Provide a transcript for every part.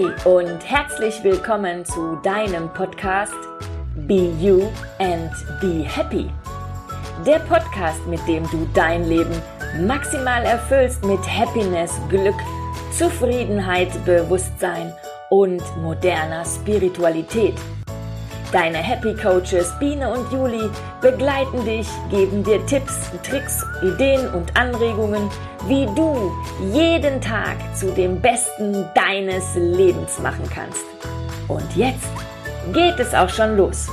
Hey und herzlich willkommen zu deinem Podcast Be You and Be Happy. Der Podcast, mit dem du dein Leben maximal erfüllst mit Happiness, Glück, Zufriedenheit, Bewusstsein und moderner Spiritualität. Deine Happy Coaches Biene und Juli begleiten dich, geben dir Tipps, Tricks, Ideen und Anregungen, wie du jeden Tag zu dem Besten deines Lebens machen kannst. Und jetzt geht es auch schon los.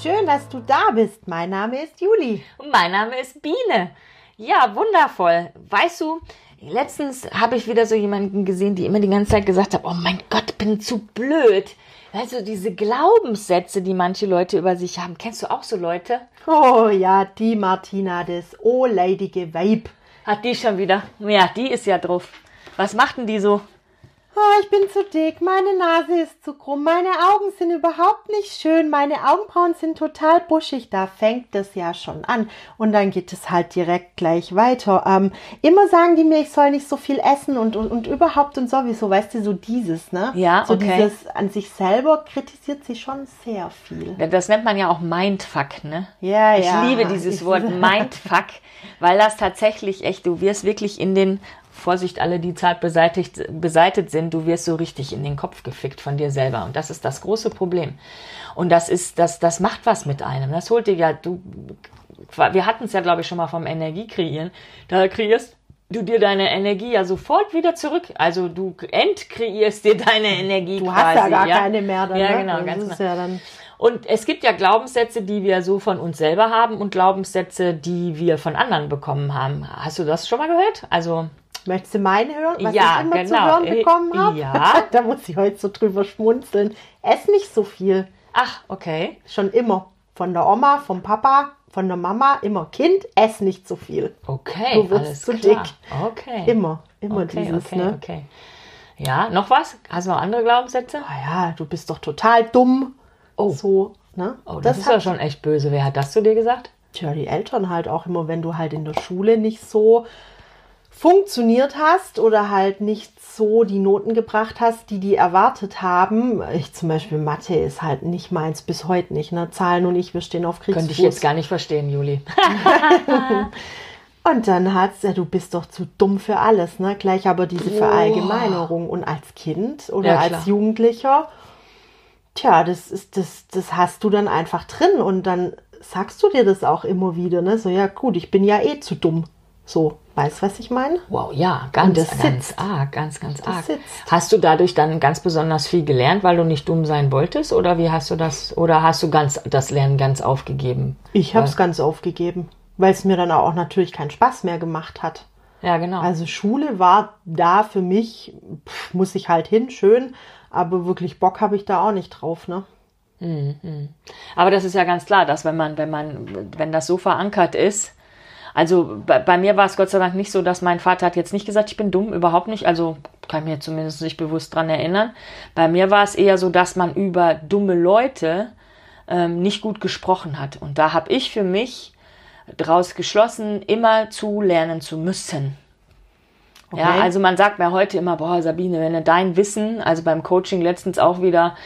Schön, dass du da bist. Mein Name ist Juli. Und mein Name ist Biene. Ja, wundervoll. Weißt du, letztens habe ich wieder so jemanden gesehen, die immer die ganze Zeit gesagt hat, oh mein Gott, bin zu blöd. Also diese Glaubenssätze, die manche Leute über sich haben. Kennst du auch so Leute? Oh ja, die Martina, das oh-leidige Weib. Hat die schon wieder? Ja, die ist ja drauf. Was macht denn die so? Oh, ich bin zu dick, meine Nase ist zu krumm, meine Augen sind überhaupt nicht schön, meine Augenbrauen sind total buschig. Da fängt es ja schon an. Und dann geht es halt direkt gleich weiter. Ähm, immer sagen die mir, ich soll nicht so viel essen und, und, und überhaupt und sowieso, weißt du, so dieses, ne? Ja, so okay. dieses an sich selber kritisiert sie schon sehr viel. Das nennt man ja auch Mindfuck, ne? Ja, ich ja. liebe dieses Ich- Wort Mindfuck, weil das tatsächlich echt, du wirst wirklich in den, Vorsicht, alle, die zart beseitigt, beseitet sind, du wirst so richtig in den Kopf gefickt von dir selber. Und das ist das große Problem. Und das ist, das, das macht was mit einem. Das holt dir ja, du, wir hatten es ja, glaube ich, schon mal vom Energiekreieren. Da kreierst du dir deine Energie ja sofort wieder zurück. Also du entkreierst dir deine Energie Du quasi. hast ja gar keine mehr dann. Ja, ne? genau, das ganz genau. ja dann. Und es gibt ja Glaubenssätze, die wir so von uns selber haben und Glaubenssätze, die wir von anderen bekommen haben. Hast du das schon mal gehört? Also, Möchtest du meine hören, was Ja, ich immer zu genau. hören bekommen habe? ja. da muss ich heute so drüber schmunzeln. Ess nicht so viel. ach, okay. Schon immer. Von der Oma, vom Papa, von der Mama, immer Kind, ess nicht so viel. Okay, Du wirst zu klar. dick. Okay. Immer, immer okay, dieses, okay, ne? okay. Ja, noch was? Hast du noch andere Glaubenssätze? Ah ja, du bist doch total dumm. Oh. So, ne? Oh, das, ist ja schon echt böse. Wer hat das zu dir gesagt? Tja, die Eltern halt auch immer, wenn du halt in der Schule nicht so funktioniert hast oder halt nicht so die Noten gebracht hast, die die erwartet haben. Ich zum Beispiel Mathe ist halt nicht meins bis heute nicht. Ne? Zahlen und ich, wir stehen auf Kriegsfuß. Könnte ich jetzt gar nicht verstehen, Juli. Und dann hat's ja, du bist doch zu dumm für alles, ne? Gleich aber diese Verallgemeinerung. Und als Kind oder Ja, als Jugendlicher, tja, das ist, das, das hast du dann einfach drin. Und dann sagst du dir das auch immer wieder, ne? So, ja, gut, ich bin ja eh zu dumm. So, weißt was ich meine? Wow, ja, ganz, das ganz sitzt. arg, ganz, ganz arg. sitzt. Hast du dadurch dann ganz besonders viel gelernt, weil du nicht dumm sein wolltest? Oder wie hast du das, oder hast du ganz das Lernen ganz aufgegeben? Ich habe es ganz aufgegeben, weil es mir dann auch natürlich keinen Spaß mehr gemacht hat. Ja, genau. Also Schule war da für mich, pff, muss ich halt hin, schön, aber wirklich Bock habe ich da auch nicht drauf, ne? Aber das ist ja ganz klar, dass wenn man, wenn man, wenn das so verankert ist, also bei, bei mir war es Gott sei Dank nicht so, dass mein Vater hat jetzt nicht gesagt, ich bin dumm, überhaupt nicht. Also kann ich mir zumindest nicht bewusst dran erinnern. Bei mir war es eher so, dass man über dumme Leute ähm, nicht gut gesprochen hat. Und da habe ich für mich daraus geschlossen, immer zu lernen zu müssen. Ja, Okay. also man sagt mir heute immer, boah, Sabine, wenn du dein Wissen, also beim Coaching letztens auch wieder,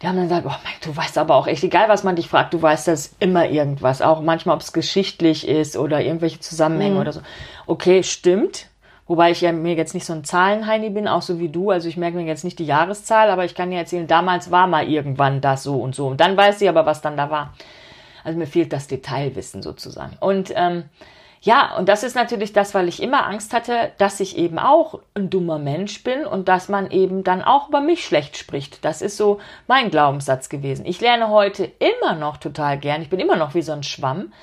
die haben dann gesagt, oh mein, du weißt aber auch echt, egal was man dich fragt, du weißt das immer irgendwas, auch manchmal, ob es geschichtlich ist oder irgendwelche Zusammenhänge oder so. Okay, stimmt. Wobei ich ja mir jetzt nicht so ein Zahlenheini bin, auch so wie du. Also ich merke mir jetzt nicht die Jahreszahl, aber ich kann dir erzählen, damals war mal irgendwann das so und so. Und dann weiß ich aber, was dann da war. Also mir fehlt das Detailwissen sozusagen. Und ähm, ja, und das ist natürlich das, weil ich immer Angst hatte, dass ich eben auch ein dummer Mensch bin und dass man eben dann auch über mich schlecht spricht. Das ist so mein Glaubenssatz gewesen. Ich lerne heute immer noch total gern. Ich bin immer noch wie so ein Schwamm,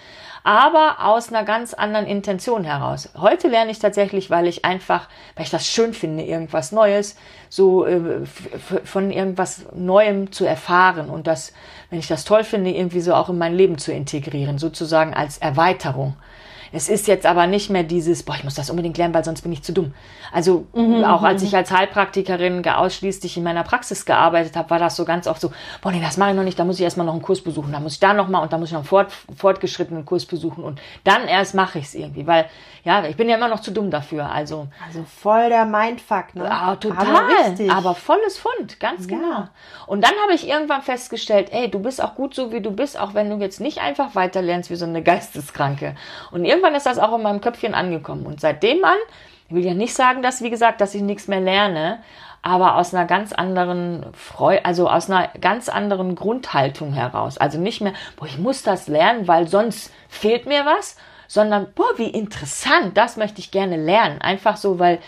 aber aus einer ganz anderen Intention heraus. Heute lerne ich tatsächlich, weil ich einfach, weil ich das schön finde, irgendwas Neues, so äh, von irgendwas Neuem zu erfahren und das, wenn ich das toll finde, irgendwie so auch in mein Leben zu integrieren, sozusagen als Erweiterung. Es ist jetzt aber nicht mehr dieses, boah, ich muss das unbedingt lernen, weil sonst bin ich zu dumm. Also auch als ich als Heilpraktikerin ausschließlich in meiner Praxis gearbeitet habe, war das so ganz oft so, boah, nee, das mache ich noch nicht, da muss ich erstmal noch einen Kurs besuchen, da muss ich da nochmal und da muss ich noch einen fort, fortgeschrittenen Kurs besuchen und dann erst mache ich es irgendwie, weil, ja, ich bin ja immer noch zu dumm dafür, also Also voll der Mindfuck, ne? Ah, total. Aber. Aber volles Fund, ganz genau. Und dann habe ich irgendwann festgestellt, ey, du bist auch gut so, wie du bist, auch wenn du jetzt nicht einfach weiter lernst wie so eine Geisteskranke. Und irgendwann ist das auch in meinem Köpfchen angekommen. Und seitdem an, ich will ja nicht sagen, dass, wie gesagt, dass ich nichts mehr lerne, aber aus einer ganz anderen Freude, also aus einer ganz anderen Grundhaltung heraus. Also nicht mehr, boah, ich muss das lernen, weil sonst fehlt mir was, sondern, boah, wie interessant, das möchte ich gerne lernen. Einfach so, weil,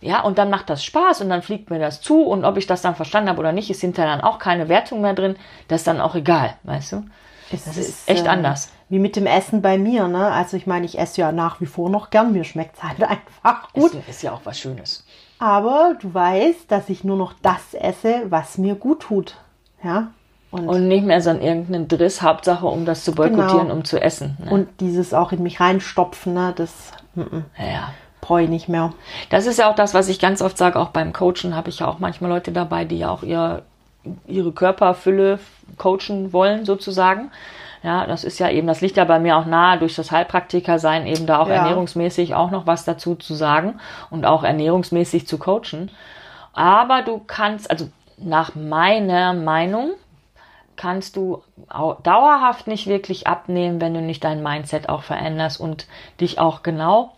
ja, und dann macht das Spaß und dann fliegt mir das zu und ob ich das dann verstanden habe oder nicht, ist hinterher dann auch keine Wertung mehr drin. Das ist dann auch egal, weißt du? Es Das ist echt äh, anders. Wie mit dem Essen bei mir, ne? Also ich meine, ich esse ja nach wie vor noch gern, mir schmeckt es halt einfach gut. Ist, ist ja auch was Schönes. Aber du weißt, dass ich nur noch das esse, was mir gut tut. Ja. Und, Und nicht mehr so an irgendeinen Driss, Hauptsache, um das zu boykottieren, Genau. um zu essen. Ne? und dieses auch in mich reinstopfen, ne? Das mm, mm, ja, ja. brauche ich nicht mehr. Das ist ja auch das, was ich ganz oft sage, auch beim Coachen habe ich ja auch manchmal Leute dabei, die ja auch ihr, ihre Körperfülle coachen wollen, sozusagen. Ja, das ist ja eben, das liegt ja bei mir auch nahe, durch das Heilpraktiker sein, eben da auch Ja. ernährungsmäßig auch noch was dazu zu sagen und auch ernährungsmäßig zu coachen. Aber du kannst, also nach meiner Meinung, kannst du au- dauerhaft nicht wirklich abnehmen, wenn du nicht dein Mindset auch veränderst und dich auch genau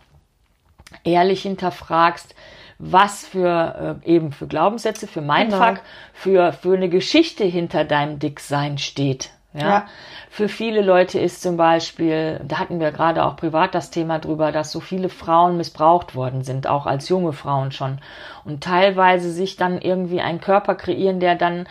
ehrlich hinterfragst, was für äh, eben für Glaubenssätze, für Mindfuck, Genau. für, für eine Geschichte hinter deinem Dicksein steht. Ja? Ja. Für viele Leute ist zum Beispiel, da hatten wir gerade auch privat das Thema drüber, dass so viele Frauen missbraucht worden sind, auch als junge Frauen schon. Und teilweise sich dann irgendwie einen Körper kreieren, der dann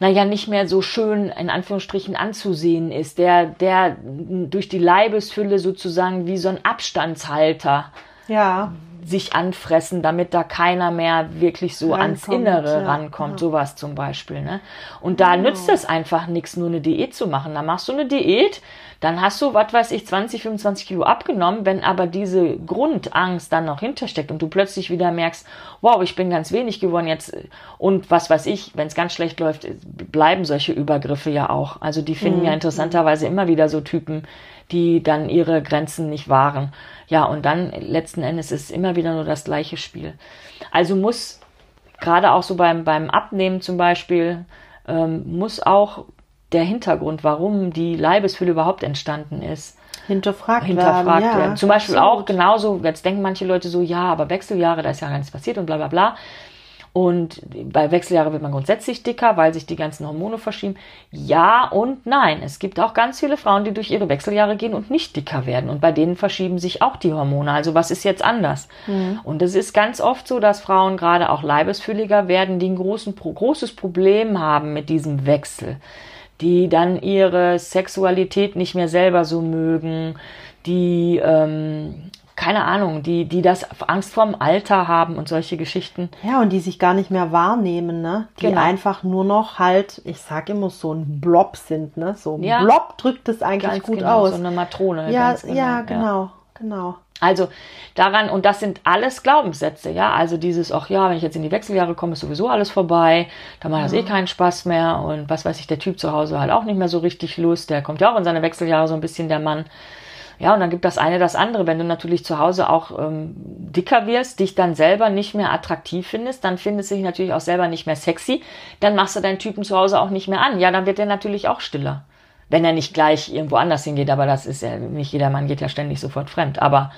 naja, nicht mehr so schön in Anführungsstrichen anzusehen ist, der, der durch die Leibesfülle sozusagen wie so ein Abstandshalter Ja, sich anfressen, damit da keiner mehr wirklich so ans Rankommt, Innere ja, rankommt, ja. sowas zum Beispiel. Ne? Und da nützt es einfach nichts, nur eine Diät zu machen. Da machst du eine Diät, dann hast du, was weiß ich, 20, 25 Kilo abgenommen, wenn aber diese Grundangst dann noch hintersteckt und du plötzlich wieder merkst, wow, ich bin ganz wenig geworden jetzt und was weiß ich, wenn es ganz schlecht läuft, bleiben solche Übergriffe ja auch. Also die finden ja interessanterweise immer wieder so Typen, die dann ihre Grenzen nicht wahren. Ja, und dann letzten Endes ist es immer wieder nur das gleiche Spiel. Also muss gerade auch so beim, beim Abnehmen zum Beispiel, ähm, muss auch der Hintergrund, warum die Leibesfülle überhaupt entstanden ist, hinterfragt, hinterfragt werden. Ja, werden. Zum Beispiel auch absolut. genauso, jetzt denken manche Leute so, ja, aber Wechseljahre, da ist ja gar nichts passiert und bla bla bla. Und bei Wechseljahre wird man grundsätzlich dicker, weil sich die ganzen Hormone verschieben. Ja und nein. Es gibt auch ganz viele Frauen, die durch ihre Wechseljahre gehen und nicht dicker werden. Und bei denen verschieben sich auch die Hormone. Also was ist jetzt anders? Und es ist ganz oft so, dass Frauen gerade auch leibesfülliger werden, die ein großen, großes Problem haben mit diesem Wechsel. Die dann ihre Sexualität nicht mehr selber so mögen, die ähm, keine Ahnung, die, die das Angst vorm Alter haben und solche Geschichten. Ja, und die sich gar nicht mehr wahrnehmen, ne? Die Genau. einfach nur noch halt, ich sag immer so ein Blob sind, ne? So ein Ja. Blob drückt es eigentlich Ganz gut genau, aus. so eine Matrone. ja, ganz ja, genau, genau. Also daran, und das sind alles Glaubenssätze, ja. Also dieses, ach ja, wenn ich jetzt in die Wechseljahre komme, ist sowieso alles vorbei, dann macht das eh keinen Spaß mehr. Und was weiß ich, der Typ zu Hause hat auch nicht mehr so richtig Lust. Der kommt ja auch in seine Wechseljahre so ein bisschen, der Mann. Ja, und dann gibt das eine das andere. Wenn du natürlich zu Hause auch ähm, dicker wirst, dich dann selber nicht mehr attraktiv findest, dann findest du dich natürlich auch selber nicht mehr sexy, dann machst du deinen Typen zu Hause auch nicht mehr an. Ja, dann wird er natürlich auch stiller. Wenn er nicht gleich irgendwo anders hingeht, aber das ist ja, nicht jeder Mann geht ja ständig sofort fremd. Aber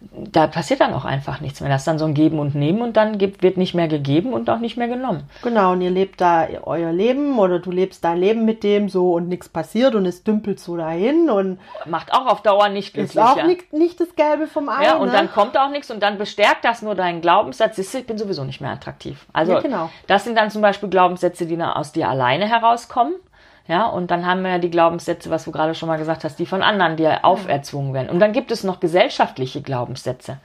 da passiert dann auch einfach nichts mehr. Das ist dann so ein Geben und Nehmen und dann gibt, wird nicht mehr gegeben und auch nicht mehr genommen. Genau, und ihr lebt da euer Leben oder du lebst dein Leben mit dem so und nichts passiert und es dümpelt so dahin und Macht auch auf Dauer nicht glücklich. ist auch ja. nicht, nicht das Gelbe vom Ei. Ja, und ne? dann kommt auch nichts und dann bestärkt das nur deinen Glaubenssatz, ich bin sowieso nicht mehr attraktiv. Also Ja, genau. das sind dann zum Beispiel Glaubenssätze, die aus dir alleine herauskommen. Ja, und dann haben wir ja die Glaubenssätze, was du gerade schon mal gesagt hast, die von anderen dir auferzwungen werden. Und dann gibt es noch gesellschaftliche Glaubenssätze.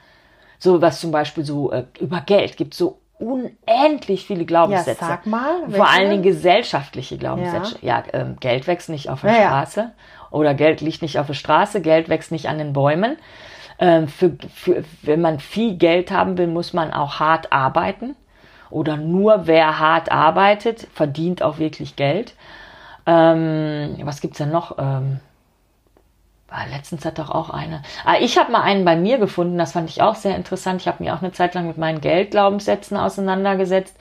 So was zum Beispiel so äh, über Geld gibt so unendlich viele Glaubenssätze. sag mal, Vor welche allen denn? Dingen gesellschaftliche Glaubenssätze. Ja, ähm, Geld wächst nicht auf der Ja, ja. Straße. Oder Geld liegt nicht auf der Straße, Geld wächst nicht an den Bäumen. Ähm, für, für, wenn man viel Geld haben will, muss man auch hart arbeiten. Oder nur wer hart arbeitet, verdient auch wirklich Geld. Ähm, was gibt's denn noch? Ähm, letztens hat doch auch eine. Ah, ich habe mal einen bei mir gefunden, das fand ich auch sehr interessant. Ich habe mich auch eine Zeit lang mit meinen Geldglaubenssätzen auseinandergesetzt.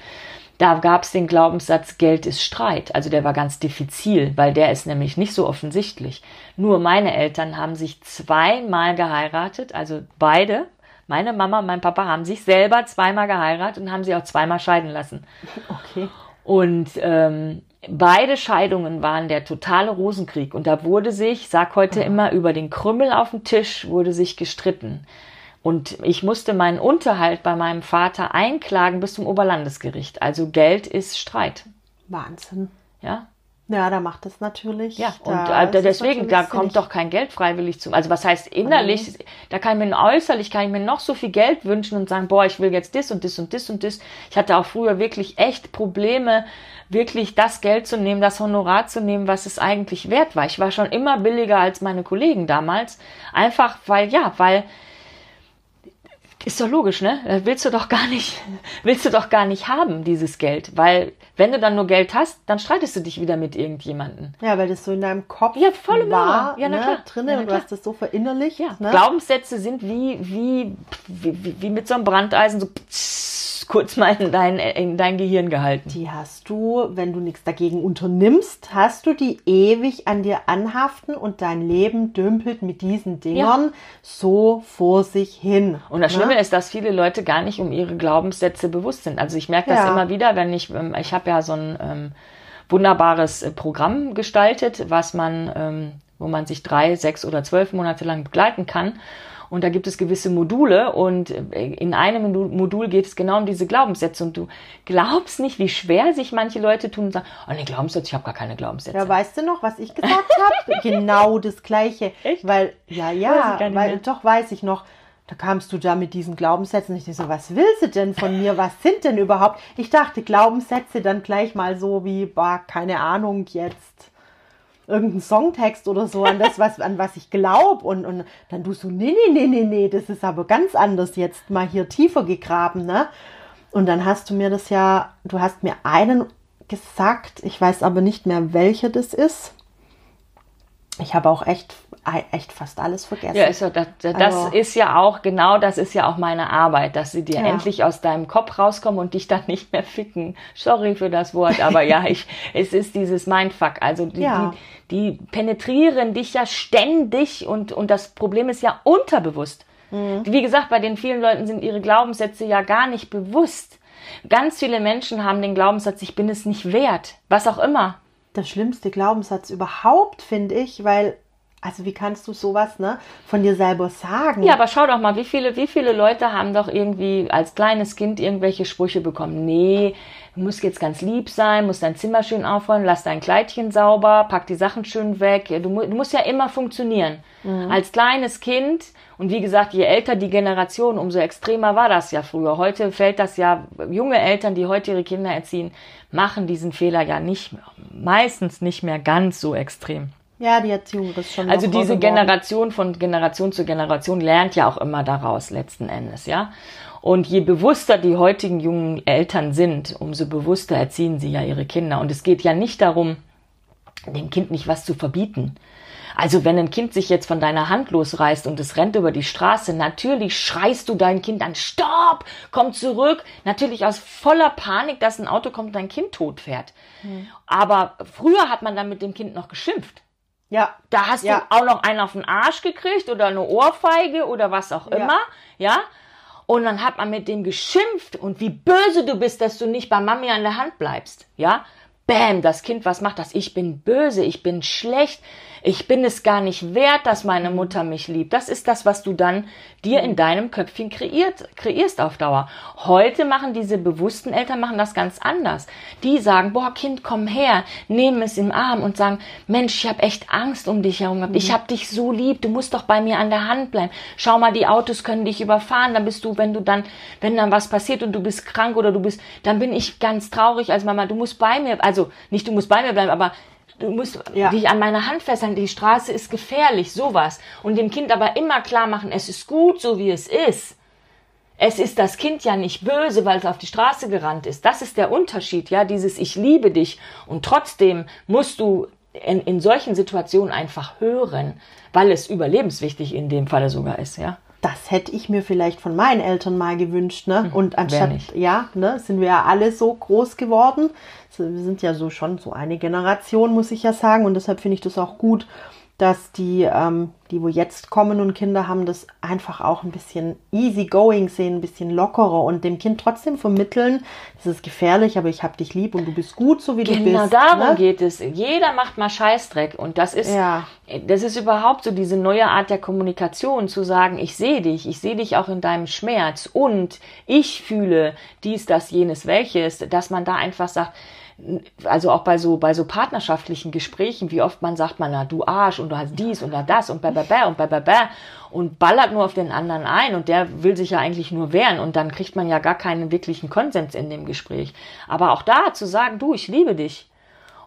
Da gab es den Glaubenssatz, Geld ist Streit. Also der war ganz diffizil, weil der ist nämlich nicht so offensichtlich. Nur meine Eltern haben sich zweimal geheiratet, also beide, meine Mama und mein Papa haben sich selber zweimal geheiratet und haben sie auch zweimal scheiden lassen. Okay. Und ähm, beide Scheidungen waren der totale Rosenkrieg. Und da wurde sich, sag heute immer, über den Krümmel auf dem Tisch wurde sich gestritten. Und ich musste meinen Unterhalt bei meinem Vater einklagen bis zum Oberlandesgericht. Also Geld ist Streit. Wahnsinn. Ja. Ja, da macht es natürlich. Ja, und äh, deswegen, da kommt doch kein Geld freiwillig zum. Also was heißt innerlich, da kann ich mir äußerlich, kann ich mir noch so viel Geld wünschen und sagen, boah, ich will jetzt das und das und das und das. Ich hatte auch früher wirklich echt Probleme, wirklich das Geld zu nehmen, das Honorar zu nehmen, was es eigentlich wert war. Ich war schon immer billiger als meine Kollegen damals. Einfach weil, ja, weil ist doch logisch, ne? Das Willst du doch gar nicht, willst du doch gar nicht haben, dieses Geld. Weil, wenn du dann nur Geld hast, dann streitest du dich wieder mit irgendjemanden. Ja, weil das so in deinem Kopf Ja, voll im war. Ja, na ne, klar. drinne Ja, na und du hast das so verinnerlicht. Ja, ne? Glaubenssätze sind wie, wie, wie, wie mit so einem Brandeisen so pss, kurz mal in dein, in dein Gehirn gehalten. Die hast du, wenn du nichts dagegen unternimmst, hast du die ewig an dir anhaften und dein Leben dümpelt mit diesen Dingern so vor sich hin. Und das ne? Schlimme ist, dass viele Leute gar nicht um ihre Glaubenssätze bewusst sind. Also ich merke das Ja. immer wieder, wenn ich, ähm, ich habe ja so ein ähm, wunderbares äh, Programm gestaltet, was man, ähm, wo man sich drei, sechs oder zwölf Monate lang begleiten kann. Und da gibt es gewisse Module und äh, in einem Modu- Modul geht es genau um diese Glaubenssätze. Und du glaubst nicht, wie schwer sich manche Leute tun und sagen, oh nee, Glaubenssätze, ich habe gar keine Glaubenssätze. Ja, weißt du noch, was ich gesagt habe? genau das Gleiche. Echt? Weil, ja, ja, weil, mehr. doch weiß ich noch. Da kamst du da mit diesen Glaubenssätzen. Ich dachte so, was will sie denn von mir? Was sind denn überhaupt? Ich dachte, Glaubenssätze dann gleich mal so wie, bah, keine Ahnung, jetzt irgendein Songtext oder so an das, was, an was ich glaube. Und, und dann du so, nee, nee, nee, nee, nee, das ist aber ganz anders jetzt mal hier tiefer gegraben, ne? Und dann hast du mir das ja, du hast mir einen gesagt, ich weiß aber nicht mehr, welcher das ist. Ich habe auch echt, echt fast alles vergessen. Ja, ja, das, das Also- ist ja auch, genau das ist ja auch meine Arbeit, dass sie dir Ja. endlich aus deinem Kopf rauskommen und dich dann nicht mehr ficken. Sorry für das Wort, aber ja, ich, es ist dieses Mindfuck. Also die, Ja. die, die penetrieren dich ja ständig und, und das Problem ist ja unterbewusst. Mhm. Wie gesagt, bei den vielen Leuten sind ihre Glaubenssätze ja gar nicht bewusst. Ganz viele Menschen haben den Glaubenssatz, ich bin es nicht wert. Was auch immer. Der schlimmste Glaubenssatz überhaupt, finde ich, weil, also wie kannst du sowas, ne, von dir selber sagen? Ja, aber schau doch mal, wie viele, wie viele Leute haben doch irgendwie als kleines Kind irgendwelche Sprüche bekommen. Nee, du musst jetzt ganz lieb sein, musst dein Zimmer schön aufräumen, lass dein Kleidchen sauber, pack die Sachen schön weg. Du, du musst ja immer funktionieren. Als kleines Kind, und wie gesagt, je älter die Generation, umso extremer war das ja früher. Heute fällt das ja, junge Eltern, die heute ihre Kinder erziehen, machen diesen Fehler ja nicht, mehr- meistens nicht mehr ganz so extrem. Ja, die Erziehung ist schon Also diese. Generation von Generation zu Generation lernt ja auch immer daraus letzten Endes, ja. Und je bewusster die heutigen jungen Eltern sind, umso bewusster erziehen sie ja ihre Kinder. Und es geht ja nicht darum, dem Kind nicht was zu verbieten. Also wenn ein Kind sich jetzt von deiner Hand losreißt und es rennt über die Straße, natürlich schreist du dein Kind an, stopp, komm zurück. Natürlich aus voller Panik, dass ein Auto kommt und dein Kind tot fährt. Aber früher hat man dann mit dem Kind noch geschimpft. Ja, Da hast Ja. du auch noch einen auf den Arsch gekriegt oder eine Ohrfeige oder was auch Ja. immer, ja? Und dann hat man mit dem geschimpft und wie böse du bist, dass du nicht bei Mami an der Hand bleibst, ja? Bäm, das Kind, was macht das? Ich bin böse, ich bin schlecht, ich bin es gar nicht wert, dass meine Mutter mich liebt. Das ist das, was du dann dir in deinem Köpfchen kreiert, kreierst auf Dauer. Heute machen diese bewussten Eltern machen das ganz anders. Die sagen, boah, Kind, komm her, nehmen es im Arm und sagen, Mensch, ich habe echt Angst um dich herum gehabt. Ich habe dich so lieb, du musst doch bei mir an der Hand bleiben. Schau mal, die Autos können dich überfahren, dann bist du, wenn du dann, wenn dann was passiert und du bist krank oder du bist, dann bin ich ganz traurig als Mama, du musst bei mir, also nicht du musst bei mir bleiben, aber du musst ja. dich an meine Hand festhalten, die Straße ist gefährlich, sowas. Und dem Kind aber immer klar machen, es ist gut, so wie es ist. Es ist das Kind ja nicht böse, weil es auf die Straße gerannt ist. Das ist der Unterschied, ja, dieses Ich liebe dich. Und trotzdem musst du in, in solchen Situationen einfach hören, weil es überlebenswichtig in dem Falle sogar ist, ja das hätte ich mir vielleicht von meinen Eltern mal gewünscht, ne? Hm, Und anstatt, ja, ne, sind wir ja alle so groß geworden. Wir sind ja so schon so eine Generation, muss ich ja sagen. Und deshalb finde ich das auch gut, dass die, ähm, die wo jetzt kommen und Kinder haben, das einfach auch ein bisschen easy going sehen, ein bisschen lockerer und dem Kind trotzdem vermitteln, es ist gefährlich, aber ich hab dich lieb und du bist gut, so wie genau du bist. Genau darum ne? geht es. Jeder macht mal Scheißdreck und das ist, ja. das ist überhaupt so diese neue Art der Kommunikation, zu sagen, ich sehe dich, ich sehe dich auch in deinem Schmerz und ich fühle dies, das, jenes, welches, dass man da einfach sagt, also auch bei so, bei so partnerschaftlichen Gesprächen, wie oft man sagt man, na, du Arsch und du hast dies und das und bäh, bäh, bäh und bäh, bäh, bäh und ballert nur auf den anderen ein und der will sich ja eigentlich nur wehren und dann kriegt man ja gar keinen wirklichen Konsens in dem Gespräch. Aber auch da zu sagen, du, ich liebe dich.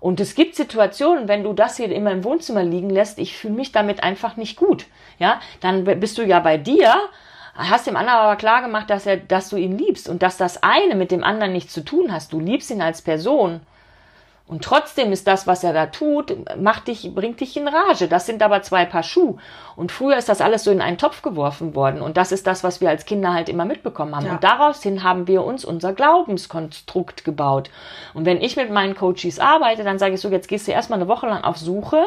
Und es gibt Situationen, wenn du das hier immer im Wohnzimmer liegen lässt, ich fühle mich damit einfach nicht gut. Ja, dann bist du ja bei dir, hast dem anderen aber klar gemacht, dass er, dass du ihn liebst und dass das eine mit dem anderen nichts zu tun hast. Du liebst ihn als Person. Und trotzdem ist das, was er da tut, macht dich, bringt dich in Rage. Das sind aber zwei Paar Schuh. Und früher ist das alles so in einen Topf geworfen worden. Und das ist das, was wir als Kinder halt immer mitbekommen haben. Ja. Und daraus hin haben wir uns unser Glaubenskonstrukt gebaut. Und wenn ich mit meinen Coaches arbeite, dann sage ich so, jetzt gehst du erstmal eine Woche lang auf Suche.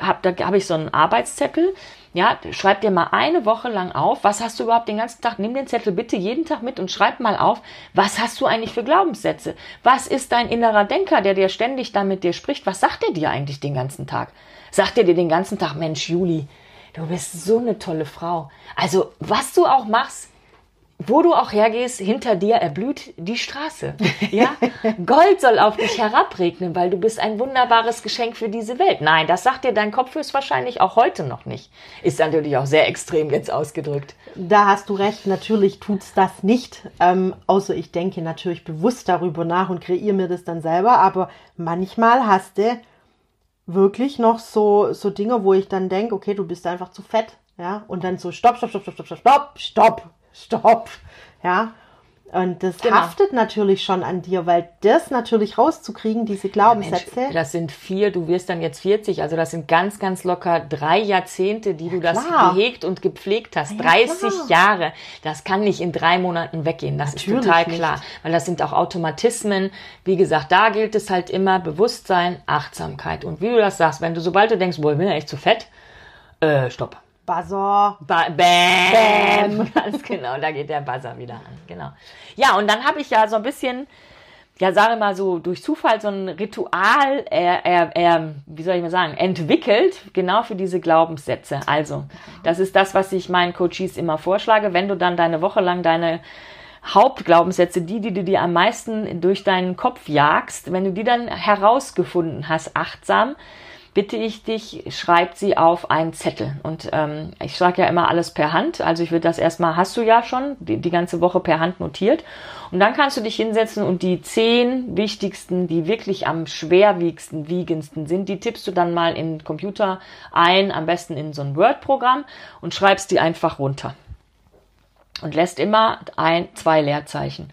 Hab, da habe ich so einen Arbeitszettel ja, schreib dir mal eine Woche lang auf, was hast du überhaupt den ganzen Tag, nimm den Zettel bitte jeden Tag mit und schreib mal auf, was hast du eigentlich für Glaubenssätze? Was ist dein innerer Denker, der dir ständig da mit dir spricht? Was sagt er dir eigentlich den ganzen Tag? Sagt er dir den ganzen Tag, Mensch, Juli, du bist so eine tolle Frau. Also, was du auch machst, wo du auch hergehst, hinter dir erblüht die Straße. Ja? Gold soll auf dich herabregnen, weil du bist ein wunderbares Geschenk für diese Welt. Nein, das sagt dir dein Kopf höchstwahrscheinlich auch heute noch nicht. Ist natürlich auch sehr extrem jetzt ausgedrückt. Da hast du recht, natürlich tut's das nicht. Ähm, außer ich denke natürlich bewusst darüber nach und kreiere mir das dann selber. Aber manchmal hast du wirklich noch so, so Dinge, wo ich dann denke, okay, du bist einfach zu fett. Ja, und dann so, stopp, stopp, stopp, stopp, stopp, stopp, stopp stopp. Ja. Und das genau. haftet natürlich schon an dir, weil das natürlich rauszukriegen, diese Glaubenssätze. Ja, das sind vier, du wirst dann jetzt 40, also das sind ganz, ganz locker drei Jahrzehnte, die ja, du das klar. gehegt und gepflegt hast. Ja, 30 klar. Jahre. Das kann nicht in drei Monaten weggehen. Das natürlich ist total klar. Nicht. Weil das sind auch Automatismen. Wie gesagt, da gilt es halt immer Bewusstsein, Achtsamkeit. Und wie du das sagst, wenn du, sobald du denkst, boah, ich bin ja echt zu fett, äh, stopp Buzzer. Ba Bam. Bam. Ganz genau, da geht der Buzzer wieder an. Genau. Ja, und dann habe ich ja so ein bisschen, ja, sage mal so, durch Zufall so ein Ritual, er, er, wie soll ich mal sagen, entwickelt, genau für diese Glaubenssätze. Also, das ist das, was ich meinen Coaches immer vorschlage. Wenn du dann deine Woche lang deine Hauptglaubenssätze, die, die du dir am meisten durch deinen Kopf jagst, wenn du die dann herausgefunden hast, achtsam, bitte ich dich, schreib sie auf einen Zettel. Und ähm, ich schlage ja immer alles per Hand. Also ich würde das erstmal, hast du ja schon, die, die ganze Woche per Hand notiert. Und dann kannst du dich hinsetzen und die zehn wichtigsten, die wirklich am schwerwiegendsten, wiegendsten sind, die tippst du dann mal in den Computer ein, am besten in so ein Word-Programm und schreibst die einfach runter. Und lässt immer ein, zwei Leerzeichen.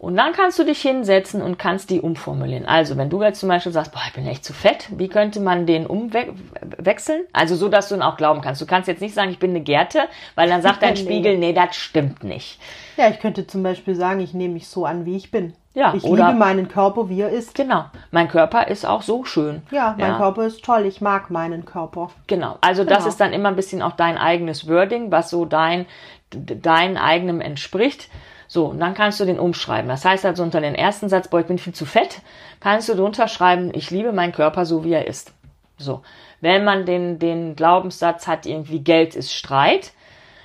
Und dann kannst du dich hinsetzen und kannst die umformulieren. Also, wenn du jetzt zum Beispiel sagst, boah, ich bin echt zu fett, wie könnte man den umwechseln? Also, so, dass du ihn auch glauben kannst. Du kannst jetzt nicht sagen, ich bin eine Gerte, weil dann sagt dein Spiegel, nee, das stimmt nicht. Ja, ich könnte zum Beispiel sagen, ich nehme mich so an, wie ich bin. Ja, ich oder, liebe meinen Körper, wie er ist. Genau. Mein Körper ist auch so schön. Ja, mein ja. Körper ist toll. Ich mag meinen Körper. Genau. Also genau. das ist dann immer ein bisschen auch dein eigenes Wording, was so dein, dein eigenem entspricht. So, und dann kannst du den umschreiben. Das heißt also unter den ersten Satz, boah, ich bin viel zu fett, kannst du drunter schreiben, ich liebe meinen Körper so, wie er ist. So. Wenn man den, den Glaubenssatz hat, irgendwie Geld ist Streit,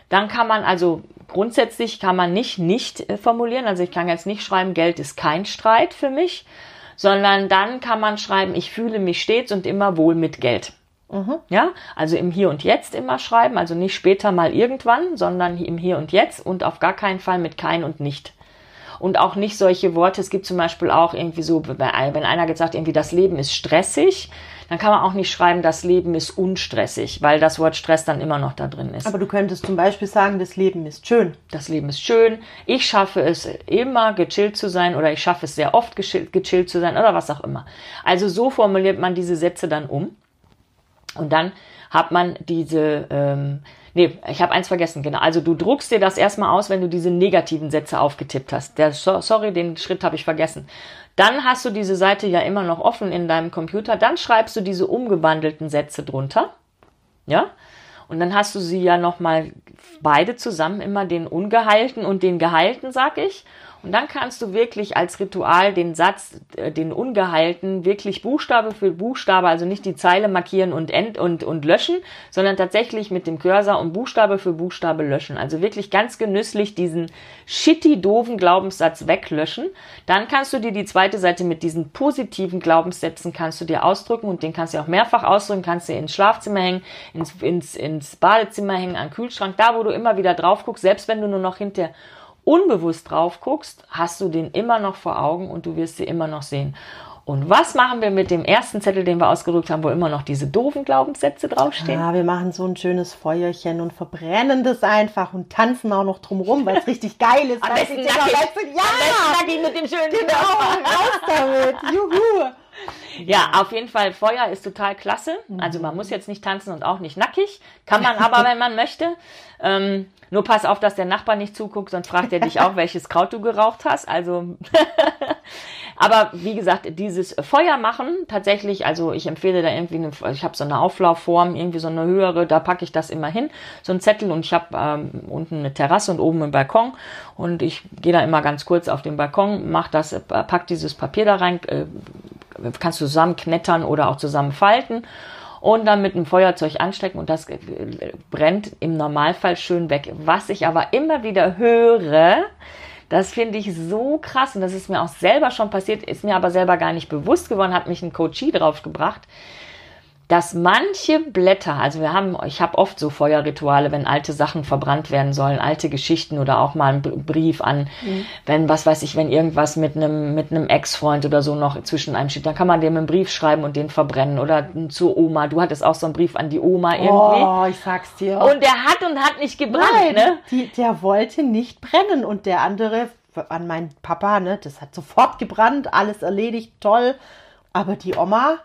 dann kann man also grundsätzlich kann man nicht nicht äh, formulieren. Also ich kann jetzt nicht schreiben, Geld ist kein Streit für mich, sondern dann kann man schreiben, ich fühle mich stets und immer wohl mit Geld. Mhm. Ja, also im Hier und Jetzt immer schreiben, also nicht später mal irgendwann, sondern im Hier und Jetzt und auf gar keinen Fall mit kein und nicht. Und auch nicht solche Worte, es gibt zum Beispiel auch irgendwie so, wenn einer gesagt irgendwie das Leben ist stressig, dann kann man auch nicht schreiben, das Leben ist unstressig, weil das Wort Stress dann immer noch da drin ist. Aber du könntest zum Beispiel sagen, das Leben ist schön. Das Leben ist schön. Ich schaffe es immer gechillt zu sein oder ich schaffe es sehr oft gechillt zu sein oder was auch immer. Also so formuliert man diese Sätze dann um. Und dann hat man diese, ähm, nee, ich habe eins vergessen, genau. Also du druckst dir das erstmal aus, wenn du diese negativen Sätze aufgetippt hast. Der, sorry, den Schritt habe ich vergessen. Dann hast du diese Seite ja immer noch offen in deinem Computer. Dann schreibst du diese umgewandelten Sätze drunter. Ja? Und dann hast du sie ja nochmal beide zusammen, immer den ungeheilten und den geheilten, sag ich. Und dann kannst du wirklich als Ritual den Satz, äh, den ungeheilten, wirklich Buchstabe für Buchstabe, also nicht die Zeile markieren und end und, und löschen, sondern tatsächlich mit dem Cursor und Buchstabe für Buchstabe löschen. Also wirklich ganz genüsslich diesen shitty, doofen Glaubenssatz weglöschen. Dann kannst du dir die zweite Seite mit diesen positiven Glaubenssätzen kannst du dir ausdrücken und den kannst du auch mehrfach ausdrücken, kannst du ins Schlafzimmer hängen, ins, ins, ins Badezimmer hängen, an Kühlschrank, da wo du immer wieder drauf guckst, selbst wenn du nur noch hinter unbewusst drauf guckst, hast du den immer noch vor Augen und du wirst sie immer noch sehen. Und was machen wir mit dem ersten Zettel, den wir ausgedrückt haben, wo immer noch diese doofen Glaubenssätze draufstehen? Ja, wir machen so ein schönes Feuerchen und verbrennen das einfach und tanzen auch noch drumrum, weil es richtig geil ist. Am besten nackig. Ja, Am besten mit dem schönen Genau, raus damit. Juhu. Ja, auf jeden Fall, Feuer ist total klasse. Also man muss jetzt nicht tanzen und auch nicht nackig. Kann man aber, wenn man möchte. Ähm, nur pass auf, dass der Nachbar nicht zuguckt, sonst fragt er dich auch, welches Kraut du geraucht hast. Also, aber wie gesagt, dieses Feuer machen tatsächlich, also ich empfehle da irgendwie, eine, ich habe so eine Auflaufform, irgendwie so eine höhere, da packe ich das immer hin, so ein Zettel und ich habe ähm, unten eine Terrasse und oben einen Balkon und ich gehe da immer ganz kurz auf den Balkon, mach das, äh, pack dieses Papier da rein, äh, kannst du zusammenknettern oder auch zusammenfalten und dann mit einem Feuerzeug anstecken und das brennt im Normalfall schön weg. Was ich aber immer wieder höre, das finde ich so krass und das ist mir auch selber schon passiert, ist mir aber selber gar nicht bewusst geworden, hat mich ein Coachie drauf gebracht dass manche Blätter, also wir haben, ich habe oft so Feuerrituale, wenn alte Sachen verbrannt werden sollen, alte Geschichten oder auch mal ein Brief an, mhm. wenn, was weiß ich, wenn irgendwas mit einem, mit einem Ex-Freund oder so noch zwischen einem steht, dann kann man dem einen Brief schreiben und den verbrennen oder zur Oma. Du hattest auch so einen Brief an die Oma irgendwie. Oh, ich sag's dir. Und der hat und hat nicht gebrannt, Nein, ne? Die, der wollte nicht brennen und der andere an meinen Papa, ne, das hat sofort gebrannt, alles erledigt, toll. Aber die Oma,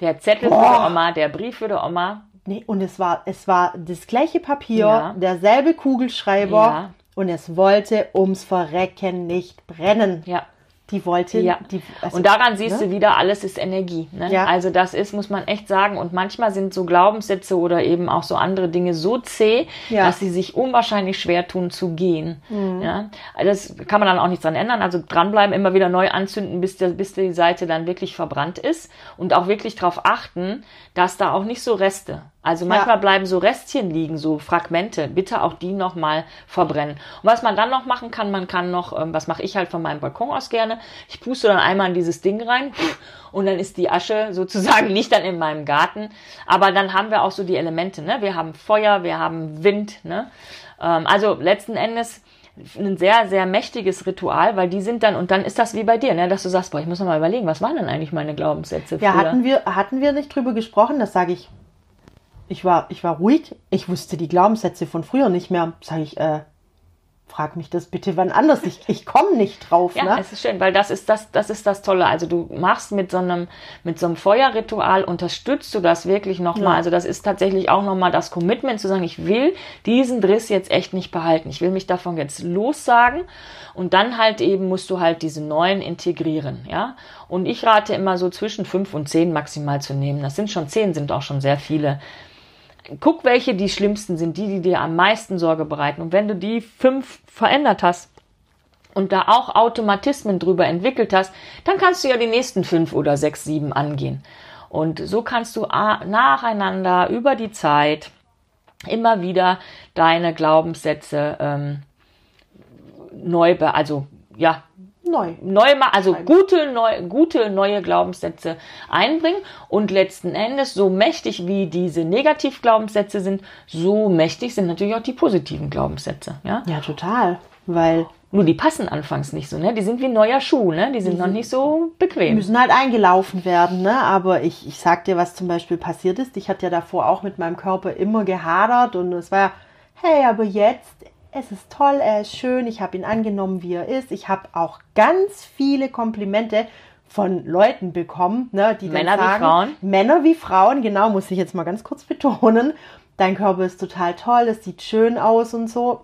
der Zettel Boah. für die Oma, der Brief für die Oma. Nee, und es war, es war das gleiche Papier, ja. derselbe Kugelschreiber ja. und es wollte ums Verrecken nicht brennen. Ja. Die wollte. Ja. Die, also, und daran siehst ne? du wieder, alles ist Energie. Ne? Ja. Also das ist, muss man echt sagen. Und manchmal sind so Glaubenssätze oder eben auch so andere Dinge so zäh, ja. dass sie sich unwahrscheinlich schwer tun zu gehen. Mhm. Ja? Das kann man dann auch nichts dran ändern. Also dranbleiben, immer wieder neu anzünden, bis, der, bis die Seite dann wirklich verbrannt ist. Und auch wirklich darauf achten, dass da auch nicht so Reste also manchmal ja. bleiben so Restchen liegen, so Fragmente. Bitte auch die nochmal verbrennen. Und was man dann noch machen kann, man kann noch, ähm, was mache ich halt von meinem Balkon aus gerne, ich puste dann einmal in dieses Ding rein und dann ist die Asche sozusagen nicht dann in meinem Garten. Aber dann haben wir auch so die Elemente. Ne? Wir haben Feuer, wir haben Wind. Ne? Ähm, also letzten Endes ein sehr, sehr mächtiges Ritual, weil die sind dann, und dann ist das wie bei dir, ne, dass du sagst, boah, ich muss noch mal überlegen, was waren denn eigentlich meine Glaubenssätze? Ja, hatten wir, hatten wir nicht drüber gesprochen, das sage ich ich war, ich war ruhig. Ich wusste die Glaubenssätze von früher nicht mehr. Sag ich, äh, frag mich das bitte wann anders. Ich, ich komme nicht drauf. Ja, ne? es ist schön, weil das ist das, das ist das Tolle. Also du machst mit so einem, mit so einem Feuerritual unterstützt du das wirklich nochmal. Ja. Also das ist tatsächlich auch nochmal das Commitment zu sagen, ich will diesen Driss jetzt echt nicht behalten. Ich will mich davon jetzt lossagen. Und dann halt eben musst du halt diese neuen integrieren, ja. Und ich rate immer so zwischen fünf und zehn maximal zu nehmen. Das sind schon zehn, sind auch schon sehr viele guck, welche die schlimmsten sind, die, die dir am meisten Sorge bereiten. Und wenn du die fünf verändert hast und da auch Automatismen drüber entwickelt hast, dann kannst du ja die nächsten fünf oder sechs, sieben angehen. Und so kannst du nacheinander über die Zeit immer wieder deine Glaubenssätze ähm, neu, also ja, neu. Neu, also gute, neu, gute neue Glaubenssätze einbringen und letzten Endes so mächtig wie diese Negativglaubenssätze sind, so mächtig sind natürlich auch die positiven Glaubenssätze. Ja, ja total, weil Nur die passen anfangs nicht so, ne? Die sind wie neuer Schuh, ne? Die sind mhm. noch nicht so bequem. Die müssen halt eingelaufen werden, ne? Aber ich, ich sag dir, was zum Beispiel passiert ist. Ich hatte ja davor auch mit meinem Körper immer gehadert und es war ja, hey, aber jetzt, es ist toll, er ist schön, ich habe ihn angenommen, wie er ist. Ich habe auch ganz viele Komplimente von Leuten bekommen, ne, die Männer dann sagen, wie Frauen. Männer wie Frauen, genau, muss ich jetzt mal ganz kurz betonen. Dein Körper ist total toll, es sieht schön aus und so.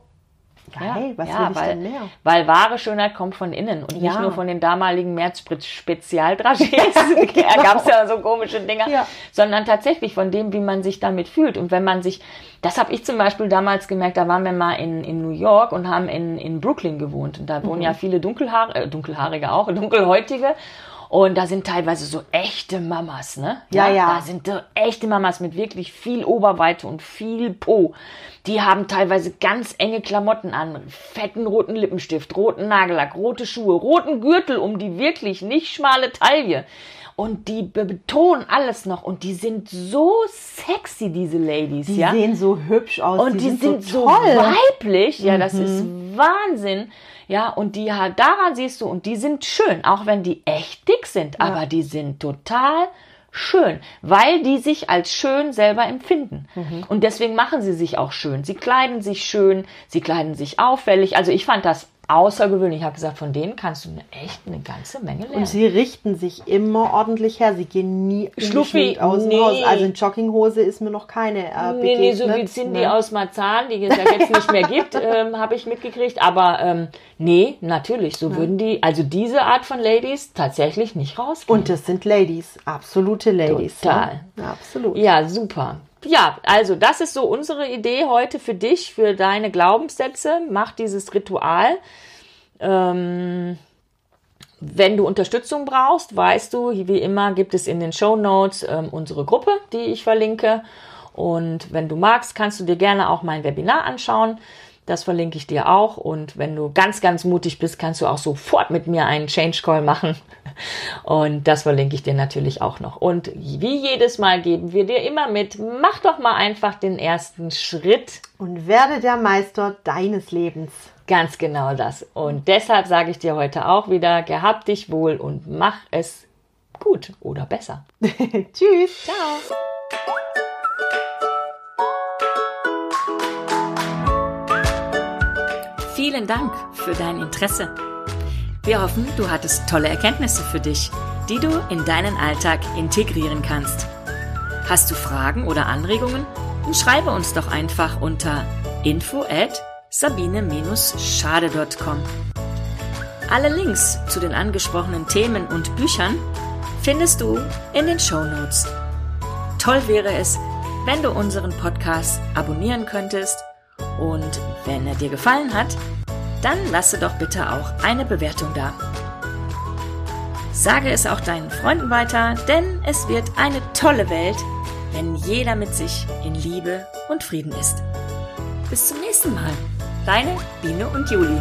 Geil, ja, was ja, will weil, denn mehr? Weil wahre Schönheit kommt von innen und ja. nicht nur von den damaligen Märzspritz-Spezialdragés. genau. Da gab es ja so komische Dinger, ja. sondern tatsächlich von dem, wie man sich damit fühlt. Und wenn man sich, das habe ich zum Beispiel damals gemerkt, da waren wir mal in, in New York und haben in, in Brooklyn gewohnt. Und da wohnen mhm. ja viele Dunkelhaar, äh, Dunkelhaarige auch, Dunkelhäutige. Und da sind teilweise so echte Mamas, ne? Ja, ja. Da sind so echte Mamas mit wirklich viel Oberweite und viel Po. Die haben teilweise ganz enge Klamotten an, fetten roten Lippenstift, roten Nagellack, rote Schuhe, roten Gürtel um die wirklich nicht schmale Taille. Und die betonen alles noch und die sind so sexy, diese Ladies, die ja. Die sehen so hübsch aus. Und die, die sind, sind, so, weiblich, ja, mhm. das ist mhm. Wahnsinn. Ja, und die daran siehst du, und die sind schön, auch wenn die echt dick sind, ja. aber die sind total schön, weil die sich als schön selber empfinden. Mhm. Und deswegen machen sie sich auch schön. Sie kleiden sich schön, sie kleiden sich auffällig. Also ich fand das außergewöhnlich. Ich habe gesagt, von denen kannst du eine, echt eine ganze Menge lernen. Und sie richten sich immer ordentlich her. Sie gehen nie Schluffi, aus nee. dem Haus. Also in Jogginghose ist mir noch keine äh, Nee, nee, so wie Cindy ne? aus Marzahn, die es ja jetzt nicht mehr gibt, ähm, habe ich mitgekriegt. Aber ähm, nee, natürlich, so ja. würden die, also diese Art von Ladies tatsächlich nicht rausgehen. Und das sind Ladies, absolute Ladies. Total. Ja, absolut. Ja, super ja, also das ist so unsere Idee heute für dich, für deine Glaubenssätze. Mach dieses Ritual. Ähm, wenn du Unterstützung brauchst, weißt du, wie immer gibt es in den Show Notes ähm, unsere Gruppe, die ich verlinke. Und wenn du magst, kannst du dir gerne auch mein Webinar anschauen. Das verlinke ich dir auch. Und wenn du ganz, ganz mutig bist, kannst du auch sofort mit mir einen Change Call machen. Und das verlinke ich dir natürlich auch noch. Und wie jedes Mal geben wir dir immer mit, mach doch mal einfach den ersten Schritt. Und werde der Meister deines Lebens. Ganz genau das. Und deshalb sage ich dir heute auch wieder, gehabt dich wohl und mach es gut oder besser. Tschüss. Ciao. Vielen Dank für dein Interesse. Wir hoffen, du hattest tolle Erkenntnisse für dich, die du in deinen Alltag integrieren kannst. Hast du Fragen oder Anregungen? Dann schreibe uns doch einfach unter info at sabine-schade.com. Alle Links zu den angesprochenen Themen und Büchern findest du in den Show Notes. Toll wäre es, wenn du unseren Podcast abonnieren könntest und wenn er dir gefallen hat, dann lasse doch bitte auch eine Bewertung da. Sage es auch deinen Freunden weiter, denn es wird eine tolle Welt, wenn jeder mit sich in Liebe und Frieden ist. Bis zum nächsten Mal. Deine Biene und Juli.